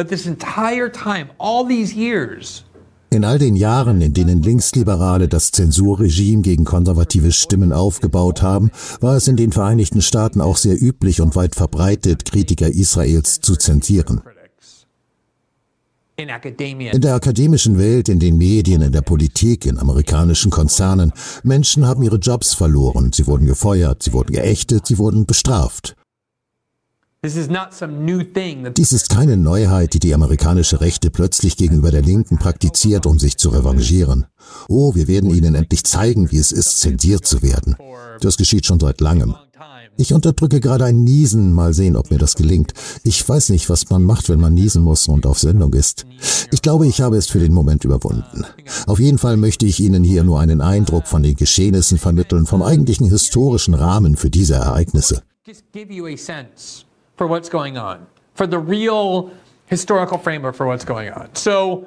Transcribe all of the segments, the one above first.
But this entire time, all these years, In all den Jahren, in denen Linksliberale das Zensurregime gegen konservative Stimmen aufgebaut haben, war es in den Vereinigten Staaten auch sehr üblich und weit verbreitet, Kritiker Israels zu zensieren. In der akademischen Welt, in den Medien, in der Politik, in amerikanischen Konzernen, Menschen haben ihre Jobs verloren, sie wurden gefeuert, sie wurden geächtet, sie wurden bestraft. this is not some new thing that Dies ist keine Neuheit, die die amerikanische Rechte plötzlich gegenüber der Linken praktiziert, um sich zu revanchieren. Oh, wir werden ihnen endlich zeigen, wie es ist, zensiert zu werden. Das geschieht schon seit langem. Ich unterdrücke gerade ein Niesen, mal sehen, ob mir das gelingt. Ich weiß nicht, was man macht, wenn man niesen muss und auf Sendung ist. Ich glaube, ich habe es für den Moment überwunden. Auf jeden Fall möchte ich Ihnen hier nur einen Eindruck von den Geschehnissen vermitteln, vom eigentlichen historischen Rahmen für diese Ereignisse. For what's going on, for the real historical framework for what's going on. So,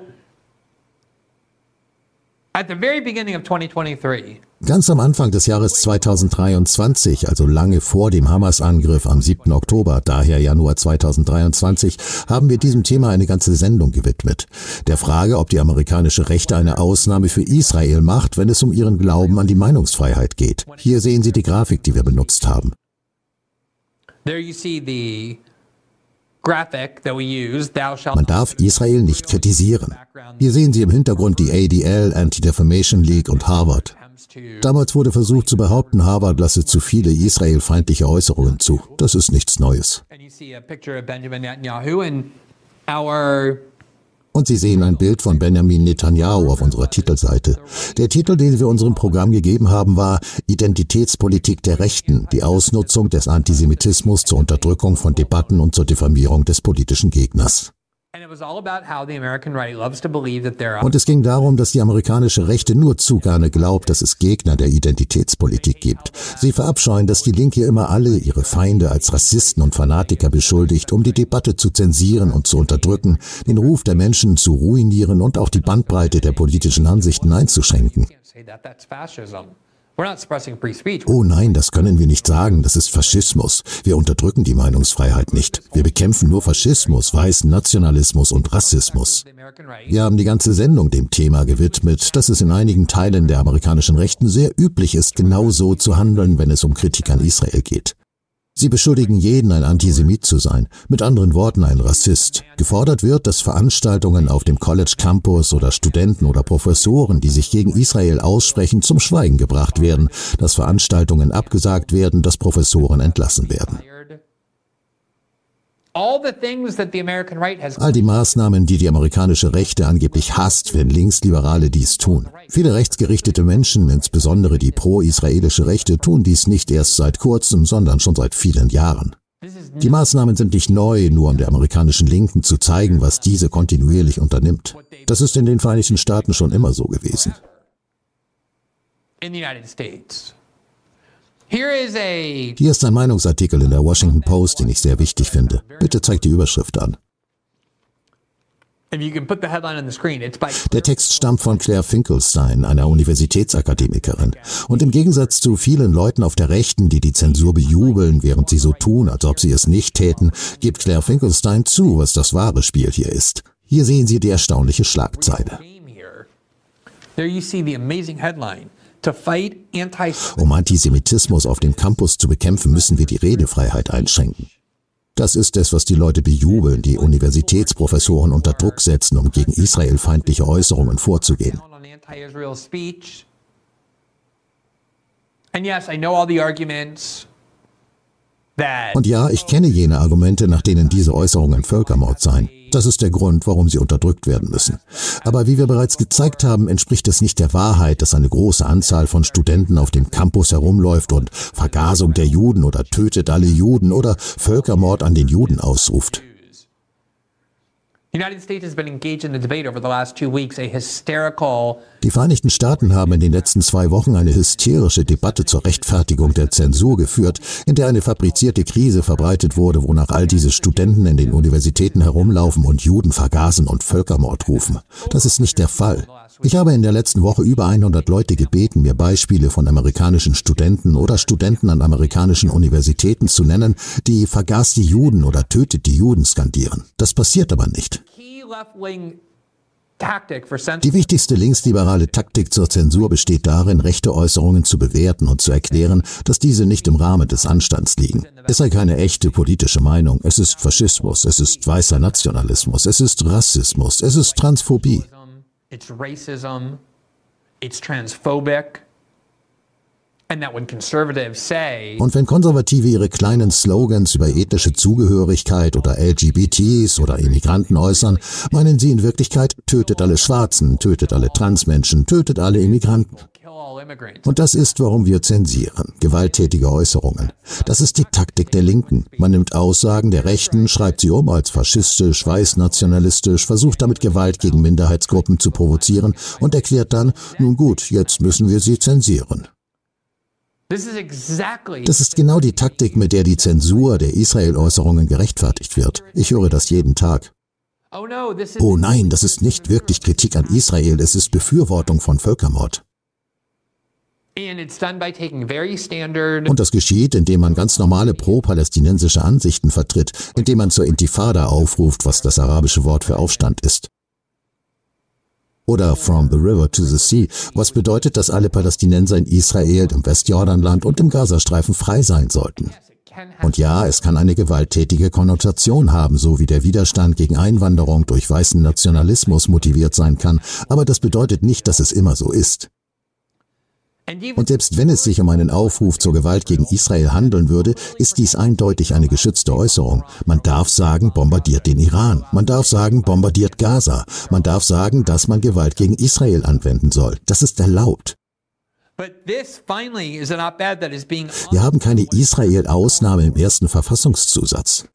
at the very beginning of 2023, Ganz am Anfang des Jahres 2023, also lange vor dem Hamas-Angriff am 7. Oktober, daher Januar 2023, haben wir diesem Thema eine ganze Sendung gewidmet. Der Frage, ob die amerikanische Rechte eine Ausnahme für Israel macht, wenn es um ihren Glauben an die Meinungsfreiheit geht. Hier sehen Sie die Grafik, die wir benutzt haben. there you see the graphic that we use, thou shalt Man darf Israel nicht kritisieren. Hier sehen Sie im Hintergrund die ADL, Anti-Defamation League und Harvard. Damals wurde versucht zu behaupten, Harvard lasse zu viele israelfeindliche Äußerungen zu. Das ist nichts Neues. Und Sie sehen ein Bild von Benjamin Netanyahu auf unserer Titelseite. Der Titel, den wir unserem Programm gegeben haben, war Identitätspolitik der Rechten, die Ausnutzung des Antisemitismus zur Unterdrückung von Debatten und zur Diffamierung des politischen Gegners. And it was all about how the American right loves to believe that there are Und es ging darum, dass die amerikanische Rechte nur zu gerne glaubt, dass es Gegner der Identitätspolitik gibt. Sie verabscheuen, dass die Linke immer alle ihre Feinde als Rassisten und Fanatiker beschuldigt, um die Debatte zu zensieren und zu unterdrücken, den Ruf der Menschen zu ruinieren und auch die Bandbreite der politischen Ansichten einzuschränken. Oh nein, das können wir nicht sagen, das ist Faschismus. Wir unterdrücken die Meinungsfreiheit nicht. Wir bekämpfen nur Faschismus, weißen Nationalismus und Rassismus. Wir haben die ganze Sendung dem Thema gewidmet, dass es in einigen Teilen der amerikanischen Rechten sehr üblich ist, genau so zu handeln, wenn es um Kritik an Israel geht. Sie beschuldigen jeden, ein Antisemit zu sein, mit anderen Worten ein Rassist. Gefordert wird, dass Veranstaltungen auf dem College Campus oder Studenten oder Professoren, die sich gegen Israel aussprechen, zum Schweigen gebracht werden, dass Veranstaltungen abgesagt werden, dass Professoren entlassen werden. Fired. All the things that the American right has All die Maßnahmen, die die amerikanische Rechte angeblich hasst, wenn Linksliberale dies tun. Viele rechtsgerichtete Menschen, insbesondere die pro-israelische Rechte, tun dies nicht erst seit kurzem, sondern schon seit vielen Jahren. Die Maßnahmen sind nicht neu, nur um der amerikanischen Linken zu zeigen, was diese kontinuierlich unternimmt. Das ist in den Vereinigten Staaten schon immer so gewesen. in the United States. Here is a Hier ist ein Meinungsartikel in der Washington Post, den ich sehr wichtig finde. Bitte zeigt die Überschrift an. if you can put the headline on the screen, it's by Der Text stammt von Claire Finkelstein, einer Universitätsakademikerin. Und im Gegensatz zu vielen Leuten auf der Rechten, die die Zensur bejubeln, während sie so tun, als ob sie es nicht täten, gibt Claire Finkelstein zu, was das wahre Spiel hier ist. Hier sehen Sie die erstaunliche Schlagzeile. There you see the amazing headline. Um Antisemitismus auf dem Campus zu bekämpfen, müssen wir die Redefreiheit einschränken. Das ist es, was die Leute bejubeln, die Universitätsprofessoren unter Druck setzen, um gegen israelfeindliche Äußerungen vorzugehen. Und ja, ich kenne jene Argumente, nach denen diese Äußerungen Völkermord seien. Das ist der Grund, warum sie unterdrückt werden müssen. Aber wie wir bereits gezeigt haben, entspricht es nicht der Wahrheit, dass eine große Anzahl von Studenten auf dem Campus herumläuft und Vergasung der Juden oder tötet alle Juden oder Völkermord an den Juden ausruft. Die Vereinigten Staaten haben in den letzten zwei Wochen eine hysterische Debatte zur Rechtfertigung der Zensur geführt, in der eine fabrizierte Krise verbreitet wurde, wonach all diese Studenten in den Universitäten herumlaufen und Juden vergasen und Völkermord rufen. Das ist nicht der Fall. Ich habe in der letzten Woche über 100 Leute gebeten, mir Beispiele von amerikanischen Studenten oder Studenten an amerikanischen Universitäten zu nennen, die vergaß die Juden oder tötet die Juden skandieren. Das passiert aber nicht. Die wichtigste linksliberale Taktik zur Zensur besteht darin, rechte Äußerungen zu bewerten und zu erklären, dass diese nicht im Rahmen des Anstands liegen. Es sei keine echte politische Meinung, es ist Faschismus, es ist weißer Nationalismus, es ist Rassismus, es ist Transphobie. it's racism, it's transphobic, and that when conservatives say Und wenn Konservative ihre kleinen Slogans über ethnische Zugehörigkeit oder LGBTs oder Immigranten äußern, meinen sie in Wirklichkeit, tötet alle Schwarzen, tötet alle Transmenschen, tötet alle Immigranten. Und das ist, warum wir zensieren. Gewalttätige Äußerungen. Das ist die Taktik der Linken. Man nimmt Aussagen der Rechten, schreibt sie um als faschistisch, weißnationalistisch, versucht damit Gewalt gegen Minderheitsgruppen zu provozieren und erklärt dann, nun gut, jetzt müssen wir sie zensieren. Das ist genau die Taktik, mit der die Zensur der Israel-Äußerungen gerechtfertigt wird. Ich höre das jeden Tag. oh Oh nein, das ist nicht wirklich Kritik an Israel, es ist Befürwortung von Völkermord. Und das geschieht, indem man ganz normale pro-palästinensische Ansichten vertritt, indem man zur Intifada aufruft, was das arabische Wort für Aufstand ist. Oder from the river to the sea, was bedeutet, dass alle Palästinenser in Israel, im Westjordanland und im Gazastreifen frei sein sollten. Und ja, es kann eine gewalttätige Konnotation haben, so wie der Widerstand gegen Einwanderung durch weißen Nationalismus motiviert sein kann, aber das bedeutet nicht, dass es immer so ist. Und selbst wenn es sich um einen Aufruf zur Gewalt gegen Israel handeln würde, ist dies eindeutig eine geschützte Äußerung. Man darf sagen, bombardiert den Iran. Man darf sagen, bombardiert Gaza. Man darf sagen, dass man Gewalt gegen Israel anwenden soll. Das ist erlaubt. Wir haben keine Israel-Ausnahme im ersten Verfassungszusatz.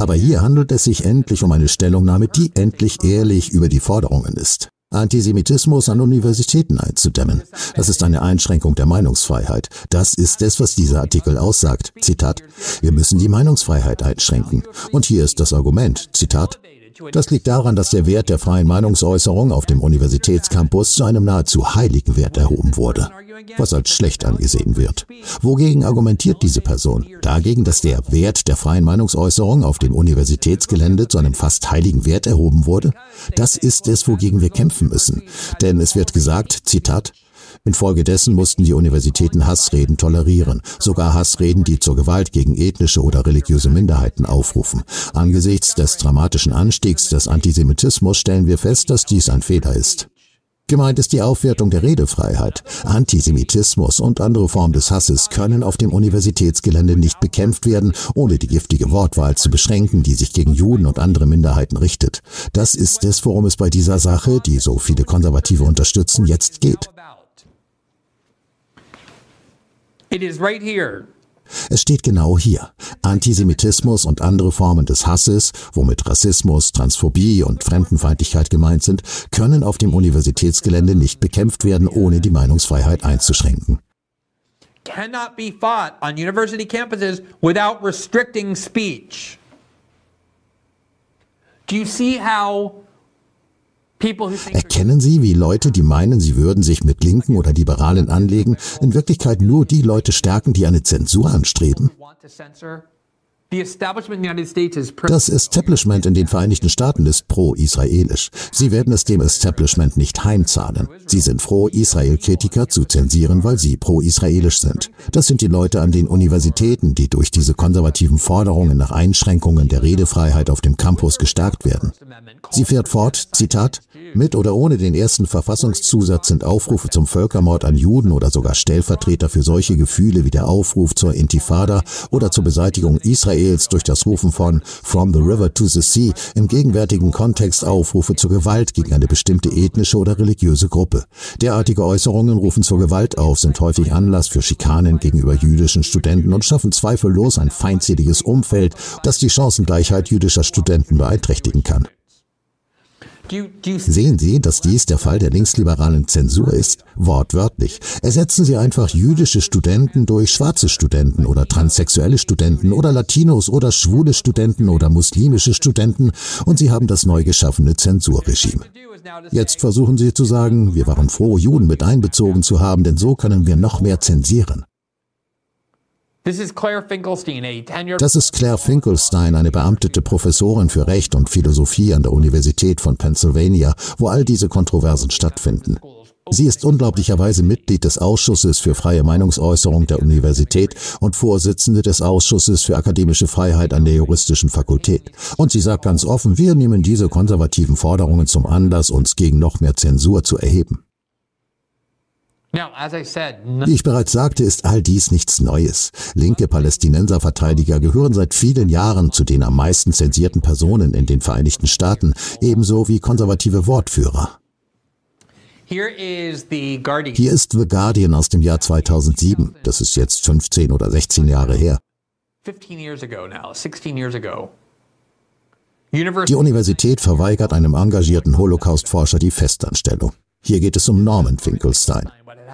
Aber hier handelt es sich endlich um eine Stellungnahme, die endlich ehrlich über die Forderungen ist. Antisemitismus an Universitäten einzudämmen. Das ist eine Einschränkung der Meinungsfreiheit. Das ist es, was dieser Artikel aussagt. Zitat. Wir müssen die Meinungsfreiheit einschränken. Und hier ist das Argument. Zitat. Das liegt daran, dass der Wert der freien Meinungsäußerung auf dem Universitätscampus zu einem nahezu heiligen Wert erhoben wurde, was als schlecht angesehen wird. Wogegen argumentiert diese Person? Dagegen, dass der Wert der freien Meinungsäußerung auf dem Universitätsgelände zu einem fast heiligen Wert erhoben wurde? Das ist es, wogegen wir kämpfen müssen. Denn es wird gesagt, Zitat, Infolgedessen mussten die Universitäten Hassreden tolerieren, sogar Hassreden, die zur Gewalt gegen ethnische oder religiöse Minderheiten aufrufen. Angesichts des dramatischen Anstiegs des Antisemitismus stellen wir fest, dass dies ein Fehler ist. Gemeint ist die Aufwertung der Redefreiheit. Antisemitismus und andere Formen des Hasses können auf dem Universitätsgelände nicht bekämpft werden, ohne die giftige Wortwahl zu beschränken, die sich gegen Juden und andere Minderheiten richtet. Das ist es, worum es bei dieser Sache, die so viele Konservative unterstützen, jetzt geht. It is right here. Es steht genau hier. Antisemitismus und andere Formen des Hasses, womit Rassismus, Transphobie und Fremdenfeindlichkeit gemeint sind, können auf dem Universitätsgelände nicht bekämpft werden, ohne die Meinungsfreiheit einzuschränken. Cannot be fought on university campuses without restricting speech. Do you see how people who think they're Erkennen Sie, wie Leute, die meinen, sie würden sich mit Linken oder Liberalen anlegen, in Wirklichkeit nur die Leute stärken, die eine Zensur anstreben? Das Establishment in den Vereinigten Staaten ist pro-israelisch. Sie werden es dem Establishment nicht heimzahlen. Sie sind froh, Israel-Kritiker zu zensieren, weil sie pro-israelisch sind. Das sind die Leute an den Universitäten, die durch diese konservativen Forderungen nach Einschränkungen der Redefreiheit auf dem Campus gestärkt werden. Sie fährt fort, Zitat, mit oder ohne den ersten Verfassungszusatz sind Aufrufe zum Völkermord an Juden oder sogar Stellvertreter für solche Gefühle wie der Aufruf zur Intifada oder zur Beseitigung Israels durch das Rufen von From the River to the Sea im gegenwärtigen Kontext Aufrufe zur Gewalt gegen eine bestimmte ethnische oder religiöse Gruppe. Derartige Äußerungen rufen zur Gewalt auf, sind häufig Anlass für Schikanen gegenüber jüdischen Studenten und schaffen zweifellos ein feindseliges Umfeld, das die Chancengleichheit jüdischer Studenten beeinträchtigen kann. Do you, do you see Sehen Sie, dass dies der Fall der linksliberalen Zensur ist? Wortwörtlich. Ersetzen Sie einfach jüdische Studenten durch schwarze Studenten oder transsexuelle Studenten oder Latinos oder schwule Studenten oder muslimische Studenten und Sie haben das neu geschaffene Zensurregime. Jetzt versuchen Sie zu sagen, wir waren froh, Juden mit einbezogen zu haben, denn so können wir noch mehr zensieren. This is Claire Finkelstein, a tenured Das ist Claire Finkelstein, eine beamtete Professorin für Recht und Philosophie an der Universität von Pennsylvania, wo all diese Kontroversen stattfinden. Sie ist unglaublicherweise Mitglied des Ausschusses für freie Meinungsäußerung der Universität und Vorsitzende des Ausschusses für akademische Freiheit an der juristischen Fakultät. Und sie sagt ganz offen, wir nehmen diese konservativen Forderungen zum Anlass, uns gegen noch mehr Zensur zu erheben. Now, as I said, none Wie ich bereits sagte, ist all dies nichts Neues. Linke Palästinenserverteidiger gehören seit vielen Jahren zu den am meisten zensierten Personen in den Vereinigten Staaten, ebenso wie konservative Wortführer. Hier ist The Guardian aus dem Jahr 2007. Das ist jetzt 15 oder 16 Jahre her. 15 years ago now, 16 years ago. Die Universität verweigert einem engagierten Holocaust-Forscher die Festanstellung. Hier geht es um Norman Finkelstein.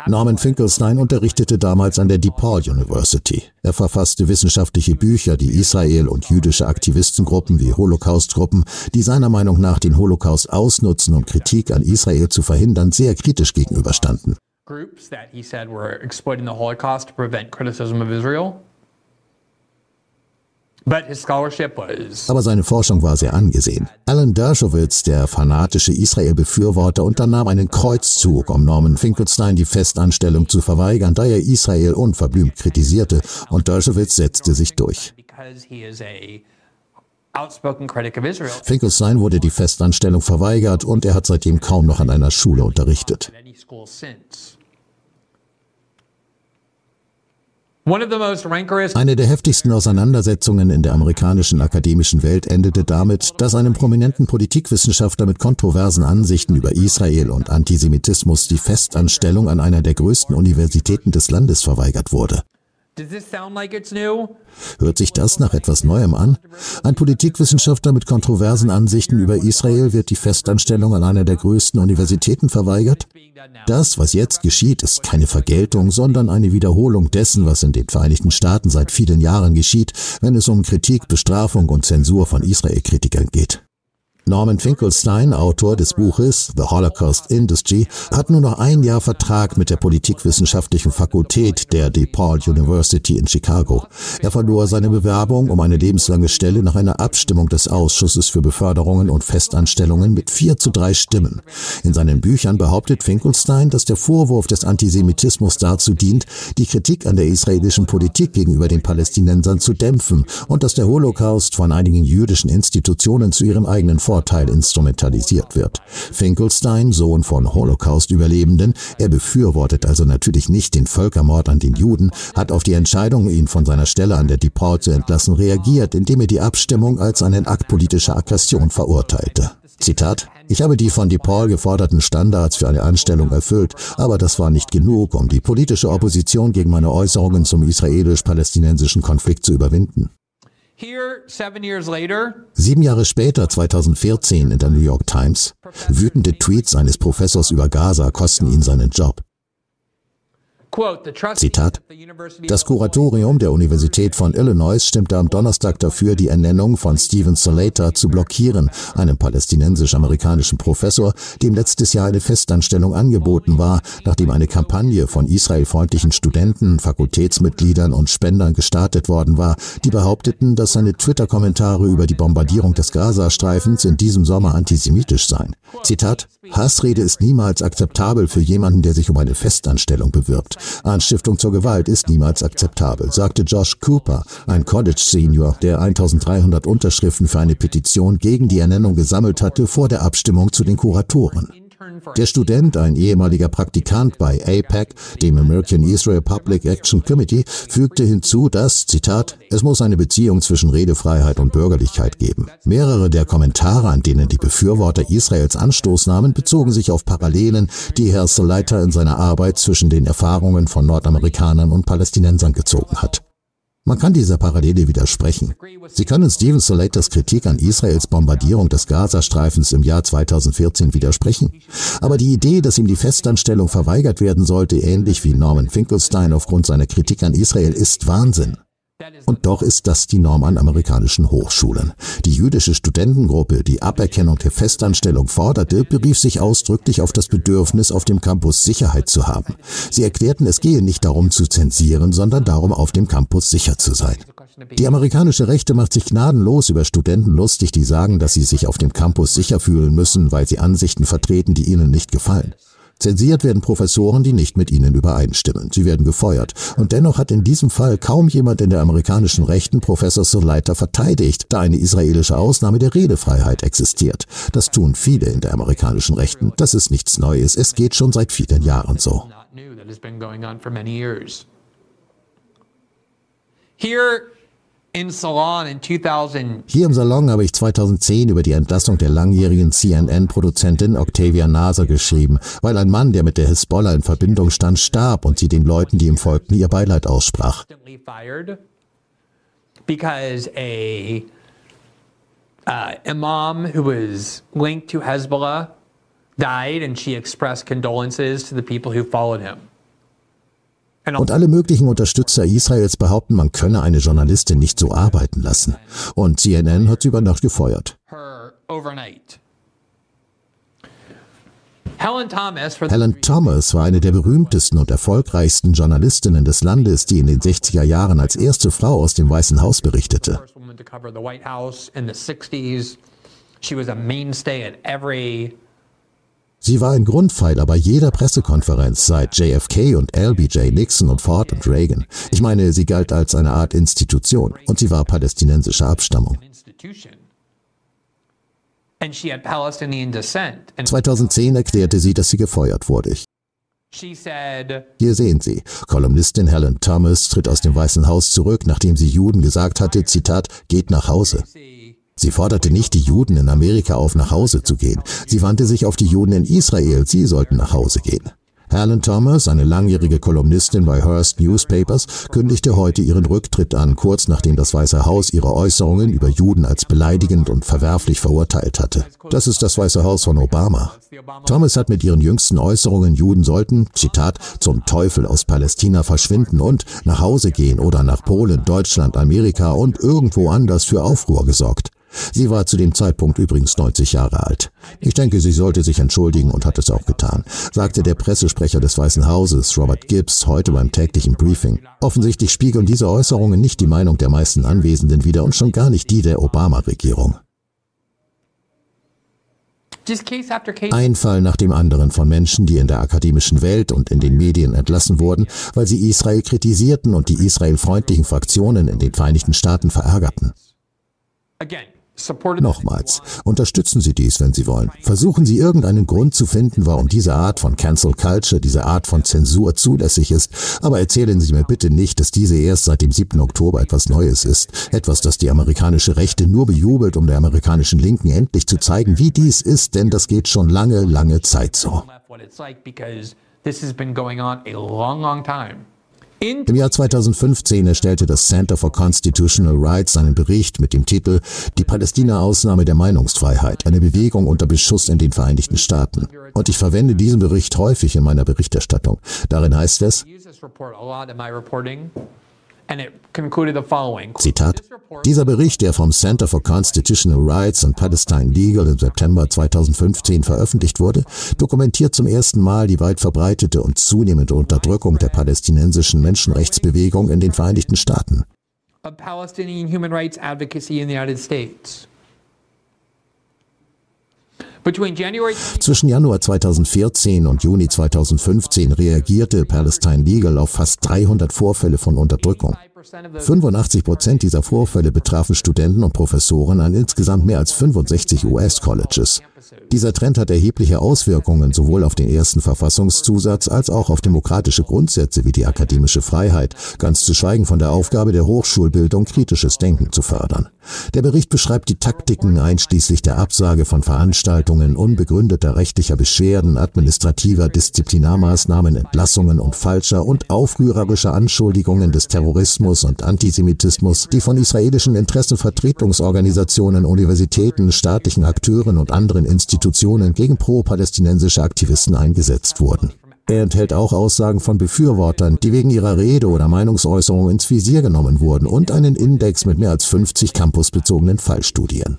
Norman Finkelstein unterrichtete damals an der DePaul University. Er verfasste wissenschaftliche Bücher, die Israel und jüdische Aktivistengruppen wie Holocaust-Gruppen, die seiner Meinung nach den Holocaust ausnutzen, um Kritik an Israel zu verhindern, sehr kritisch gegenüberstanden. groups that he said were exploiting the Holocaust to prevent criticism of Israel. But his scholarship was Aber seine Forschung war sehr angesehen. Alan Dershowitz, der fanatische Israel-Befürworter, unternahm einen Kreuzzug, um Norman Finkelstein die Festanstellung zu verweigern, da er Israel unverblümt kritisierte, und Dershowitz setzte sich durch. Finkelstein wurde die Festanstellung verweigert und er hat seitdem kaum noch an einer Schule unterrichtet. Eine der heftigsten Auseinandersetzungen in der amerikanischen akademischen Welt endete damit, dass einem prominenten Politikwissenschaftler mit kontroversen Ansichten über Israel und Antisemitismus die Festanstellung an einer der größten Universitäten des Landes verweigert wurde. Hört sich das nach etwas Neuem an? Ein Politikwissenschaftler mit kontroversen Ansichten über Israel wird die Festanstellung an einer der größten Universitäten verweigert? Das, was jetzt geschieht, ist keine Vergeltung, sondern eine Wiederholung dessen, was in den Vereinigten Staaten seit vielen Jahren geschieht, wenn es um Kritik, Bestrafung und Zensur von Israel-Kritikern geht. Norman Finkelstein, Autor des Buches The Holocaust Industry, hat nur noch ein Jahr Vertrag mit der Politikwissenschaftlichen Fakultät der DePaul University in Chicago. Er verlor seine Bewerbung um eine lebenslange Stelle nach einer Abstimmung des Ausschusses für Beförderungen und Festanstellungen mit vier zu drei Stimmen. In seinen Büchern behauptet Finkelstein, dass der Vorwurf des Antisemitismus dazu dient, die Kritik an der israelischen Politik gegenüber den Palästinensern zu dämpfen und dass der Holocaust von einigen jüdischen Institutionen zu ihrem eigenen Vorteil instrumentalisiert wird. Finkelstein, Sohn von Holocaust-Überlebenden, er befürwortet also natürlich nicht den Völkermord an den Juden, hat auf die Entscheidung, ihn von seiner Stelle an der DePaul zu entlassen, reagiert, indem er die Abstimmung als einen Akt politischer Aggression verurteilte. Zitat, ich habe die von DePaul geforderten Standards für eine Anstellung erfüllt, aber das war nicht genug, um die politische Opposition gegen meine Äußerungen zum israelisch-palästinensischen Konflikt zu überwinden. Sieben Jahre später, 2014, in der New York Times, wütende Tweets eines Professors über Gaza kosten ihn seinen Job. Zitat, Das Kuratorium der Universität von Illinois stimmte am Donnerstag dafür, die Ernennung von Steven Salater zu blockieren, einem palästinensisch-amerikanischen Professor, dem letztes Jahr eine Festanstellung angeboten war, nachdem eine Kampagne von israelfreundlichen Studenten, Fakultätsmitgliedern und Spendern gestartet worden war, die behaupteten, dass seine Twitter-Kommentare über die Bombardierung des Gazastreifens in diesem Sommer antisemitisch seien. Zitat, Hassrede ist niemals akzeptabel für jemanden, der sich um eine Festanstellung bewirbt. Anstiftung zur Gewalt ist niemals akzeptabel, sagte Josh Cooper, ein College-Senior, der 1300 Unterschriften für eine Petition gegen die Ernennung gesammelt hatte vor der Abstimmung zu den Kuratoren. Der Student, ein ehemaliger Praktikant bei APEC, dem American Israel Public Action Committee, fügte hinzu, dass, Zitat, es muss eine Beziehung zwischen Redefreiheit und Bürgerlichkeit geben. Mehrere der Kommentare, an denen die Befürworter Israels Anstoß nahmen, bezogen sich auf Parallelen, die Herr Salater in seiner Arbeit zwischen den Erfahrungen von Nordamerikanern und Palästinensern gezogen hat. Man kann dieser Parallele widersprechen. Sie können Steven Salaters Kritik an Israels Bombardierung des Gazastreifens im Jahr 2014 widersprechen. Aber die Idee, dass ihm die Festanstellung verweigert werden sollte, ähnlich wie Norman Finkelstein aufgrund seiner Kritik an Israel, ist Wahnsinn. Und doch ist das die Norm an amerikanischen Hochschulen. Die jüdische Studentengruppe, die Aberkennung der Festanstellung forderte, berief sich ausdrücklich auf das Bedürfnis, auf dem Campus Sicherheit zu haben. Sie erklärten, es gehe nicht darum zu zensieren, sondern darum, auf dem Campus sicher zu sein. Die amerikanische Rechte macht sich gnadenlos über Studenten lustig, die sagen, dass sie sich auf dem Campus sicher fühlen müssen, weil sie Ansichten vertreten, die ihnen nicht gefallen. Zensiert werden Professoren, die nicht mit ihnen übereinstimmen. Sie werden gefeuert. Und dennoch hat in diesem Fall kaum jemand in der amerikanischen Rechten Professor Soleiter verteidigt, da eine israelische Ausnahme der Redefreiheit existiert. Das tun viele in der amerikanischen Rechten. Das ist nichts Neues. Es geht schon seit vielen Jahren so. Here Hier im Salon habe ich 2010 über die Entlassung der langjährigen CNN-Produzentin Octavia Nasser geschrieben, weil ein Mann, der mit der Hisbollah in Verbindung stand, starb und sie den Leuten, die ihm folgten, ihr Beileid aussprach. Because a uh, imam who was linked to Hezbollah died and she expressed condolences to the people who followed him. Und alle möglichen Unterstützer Israels behaupten, man könne eine Journalistin nicht so arbeiten lassen. Und CNN hat sie über Nacht gefeuert. Helen Thomas war eine der berühmtesten und erfolgreichsten Journalistinnen des Landes, die in den 60er Jahren als erste Frau aus dem Weißen Haus berichtete. She was a mainstay at every Sie war ein Grundpfeiler bei jeder Pressekonferenz seit JFK und LBJ, Nixon und Ford und Reagan. Ich meine, sie galt als eine Art Institution und sie war palästinensischer Abstammung. 2010 erklärte sie, dass sie gefeuert wurde. Hier sehen Sie, Kolumnistin Helen Thomas tritt aus dem Weißen Haus zurück, nachdem sie Juden gesagt hatte, Zitat, geht nach Hause. Sie forderte nicht die Juden in Amerika auf, nach Hause zu gehen. Sie wandte sich auf die Juden in Israel, sie sollten nach Hause gehen. Helen Thomas, eine langjährige Kolumnistin bei Hearst Newspapers, kündigte heute ihren Rücktritt an, kurz nachdem das Weiße Haus ihre Äußerungen über Juden als beleidigend und verwerflich verurteilt hatte. Das ist das Weiße Haus von Obama. Thomas hat mit ihren jüngsten Äußerungen, Juden sollten, Zitat, zum Teufel aus Palästina verschwinden und nach Hause gehen oder nach Polen, Deutschland, Amerika und irgendwo anders für Aufruhr gesorgt. Sie war zu dem Zeitpunkt übrigens 90 Jahre alt. Ich denke, sie sollte sich entschuldigen und hat es auch getan, sagte der Pressesprecher des Weißen Hauses, Robert Gibbs, heute beim täglichen Briefing. Offensichtlich spiegeln diese Äußerungen nicht die Meinung der meisten Anwesenden wider und schon gar nicht die der Obama-Regierung. Ein Fall nach dem anderen von Menschen, die in der akademischen Welt und in den Medien entlassen wurden, weil sie Israel kritisierten und die israelfreundlichen Fraktionen in den Vereinigten Staaten verärgerten. Nochmals, unterstützen Sie dies, wenn Sie wollen. Versuchen Sie irgendeinen Grund zu finden, warum diese Art von Cancel Culture, diese Art von Zensur zulässig ist. Aber erzählen Sie mir bitte nicht, dass diese erst seit dem 7. Oktober etwas Neues ist. Etwas, das die amerikanische Rechte nur bejubelt, um der amerikanischen Linken endlich zu zeigen, wie dies ist, denn das geht schon lange, lange Zeit so. Im Jahr 2015 erstellte das Center for Constitutional Rights einen Bericht mit dem Titel Die Palästina-Ausnahme der Meinungsfreiheit, eine Bewegung unter Beschuss in den Vereinigten Staaten. Und ich verwende diesen Bericht häufig in meiner Berichterstattung. Darin heißt es, Zitat, dieser Bericht, der vom Center for Constitutional Rights and Palestine Legal im September 2015 veröffentlicht wurde, dokumentiert zum ersten Mal die weit verbreitete und zunehmende Unterdrückung der palästinensischen Menschenrechtsbewegung in den Vereinigten Staaten. Zwischen Januar 2014 und Juni 2015 reagierte Palestine Legal auf fast 300 Vorfälle von Unterdrückung. 85 Prozent dieser Vorfälle betrafen Studenten und Professoren an insgesamt mehr als 65 US-Colleges. Dieser Trend hat erhebliche Auswirkungen sowohl auf den ersten Verfassungszusatz als auch auf demokratische Grundsätze wie die akademische Freiheit, ganz zu schweigen von der Aufgabe der Hochschulbildung, kritisches Denken zu fördern. Der Bericht beschreibt die Taktiken einschließlich der Absage von Veranstaltungen, unbegründeter rechtlicher Beschwerden, administrativer Disziplinarmaßnahmen, Entlassungen und falscher und aufrührerischer Anschuldigungen des Terrorismus und Antisemitismus, die von israelischen Interessenvertretungsorganisationen, Universitäten, staatlichen Akteuren und anderen Institutionen gegen pro-palästinensische Aktivisten eingesetzt wurden. Er enthält auch Aussagen von Befürwortern, die wegen ihrer Rede oder Meinungsäußerung ins Visier genommen wurden und einen Index mit mehr als 50 campusbezogenen Fallstudien.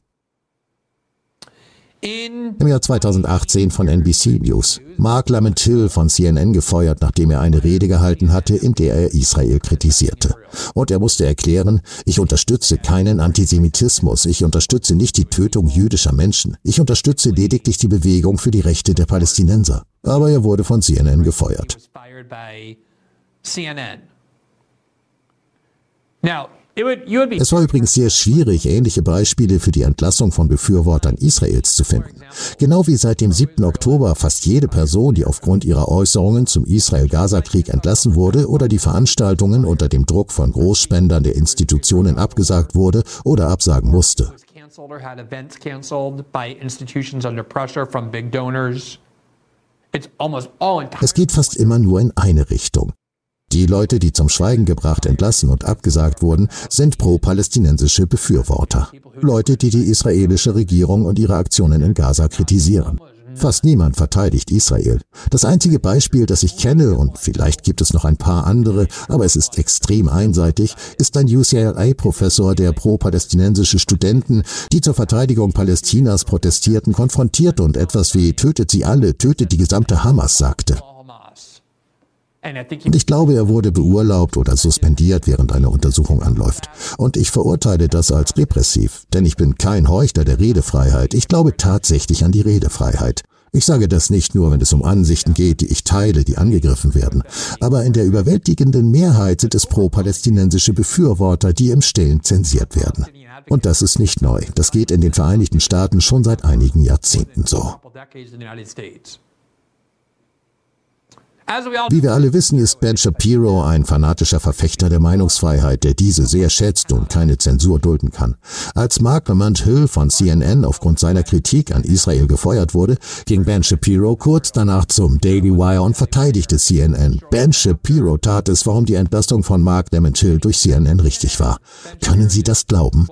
Im Jahr 2018 von NBC News. Mark Lamont Hill von CNN gefeuert, nachdem er eine Rede gehalten hatte, in der er Israel kritisierte. Und er musste erklären, ich unterstütze keinen Antisemitismus, ich unterstütze nicht die Tötung jüdischer Menschen, ich unterstütze lediglich die Bewegung für die Rechte der Palästinenser. Aber er wurde von CNN gefeuert. Now, es war übrigens sehr schwierig, ähnliche Beispiele für die Entlassung von Befürwortern Israels zu finden. Genau wie seit dem 7. Oktober fast jede Person, die aufgrund ihrer Äußerungen zum Israel-Gaza-Krieg entlassen wurde oder die Veranstaltungen unter dem Druck von Großspendern der Institutionen abgesagt wurde oder absagen musste. Es geht fast immer nur in eine Richtung. Die Leute, die zum Schweigen gebracht, entlassen und abgesagt wurden, sind pro-palästinensische Befürworter. Leute, die die israelische Regierung und ihre Aktionen in Gaza kritisieren. Fast niemand verteidigt Israel. Das einzige Beispiel, das ich kenne, und vielleicht gibt es noch ein paar andere, aber es ist extrem einseitig, ist ein UCLA-Professor, der pro-palästinensische Studenten, die zur Verteidigung Palästinas protestierten, konfrontierte und etwas wie tötet sie alle, tötet die gesamte Hamas sagte. Und ich glaube, er wurde beurlaubt oder suspendiert, während eine Untersuchung anläuft. Und ich verurteile das als repressiv, denn ich bin kein Heuchter der Redefreiheit. Ich glaube tatsächlich an die Redefreiheit. Ich sage das nicht nur, wenn es um Ansichten geht, die ich teile, die angegriffen werden. Aber in der überwältigenden Mehrheit sind es pro-palästinensische Befürworter, die im Stillen zensiert werden. Und das ist nicht neu. Das geht in den Vereinigten Staaten schon seit einigen Jahrzehnten so. Wie wir alle wissen, ist Ben Shapiro ein fanatischer Verfechter der Meinungsfreiheit, der diese sehr schätzt und keine Zensur dulden kann. Als Mark Lamont Hill von CNN aufgrund seiner Kritik an Israel gefeuert wurde, ging Ben Shapiro kurz danach zum Daily Wire und verteidigte CNN. Ben Shapiro tat es, warum die Entlastung von Mark Lamont Hill durch CNN richtig war. Können Sie das glauben?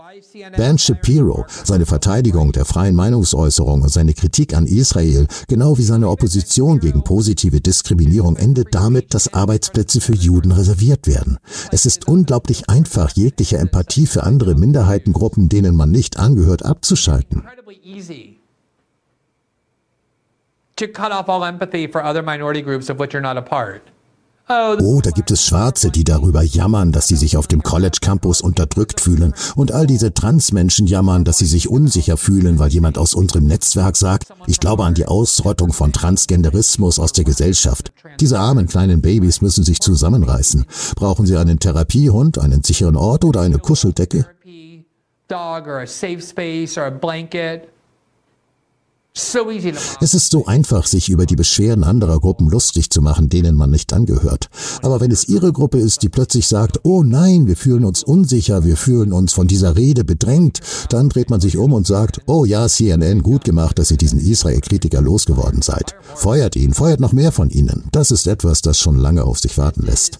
Ben Shapiro, seine Verteidigung der freien Meinungsäußerung und seine Kritik an Israel, genau wie seine Opposition gegen positive Diskriminierung endet damit, dass Arbeitsplätze für Juden reserviert werden. Es ist unglaublich einfach, jegliche Empathie für andere Minderheitengruppen, denen man nicht angehört, abzuschalten. To cut off all empathy for other minority groups of which you're not a part. Oh, da gibt es Schwarze, die darüber jammern, dass sie sich auf dem College Campus unterdrückt fühlen. Und all diese Transmenschen jammern, dass sie sich unsicher fühlen, weil jemand aus unserem Netzwerk sagt, ich glaube an die Ausrottung von Transgenderismus aus der Gesellschaft. Diese armen kleinen Babys müssen sich zusammenreißen. Brauchen sie einen Therapiehund, einen sicheren Ort oder eine Kuscheldecke? Dog or a safe space or a blanket. Es ist so einfach, sich über die Beschwerden anderer Gruppen lustig zu machen, denen man nicht angehört. Aber wenn es Ihre Gruppe ist, die plötzlich sagt, oh nein, wir fühlen uns unsicher, wir fühlen uns von dieser Rede bedrängt, dann dreht man sich um und sagt, oh ja, CNN, gut gemacht, dass ihr diesen Israel-Kritiker losgeworden seid. Feuert ihn, feuert noch mehr von ihnen. Das ist etwas, das schon lange auf sich warten lässt.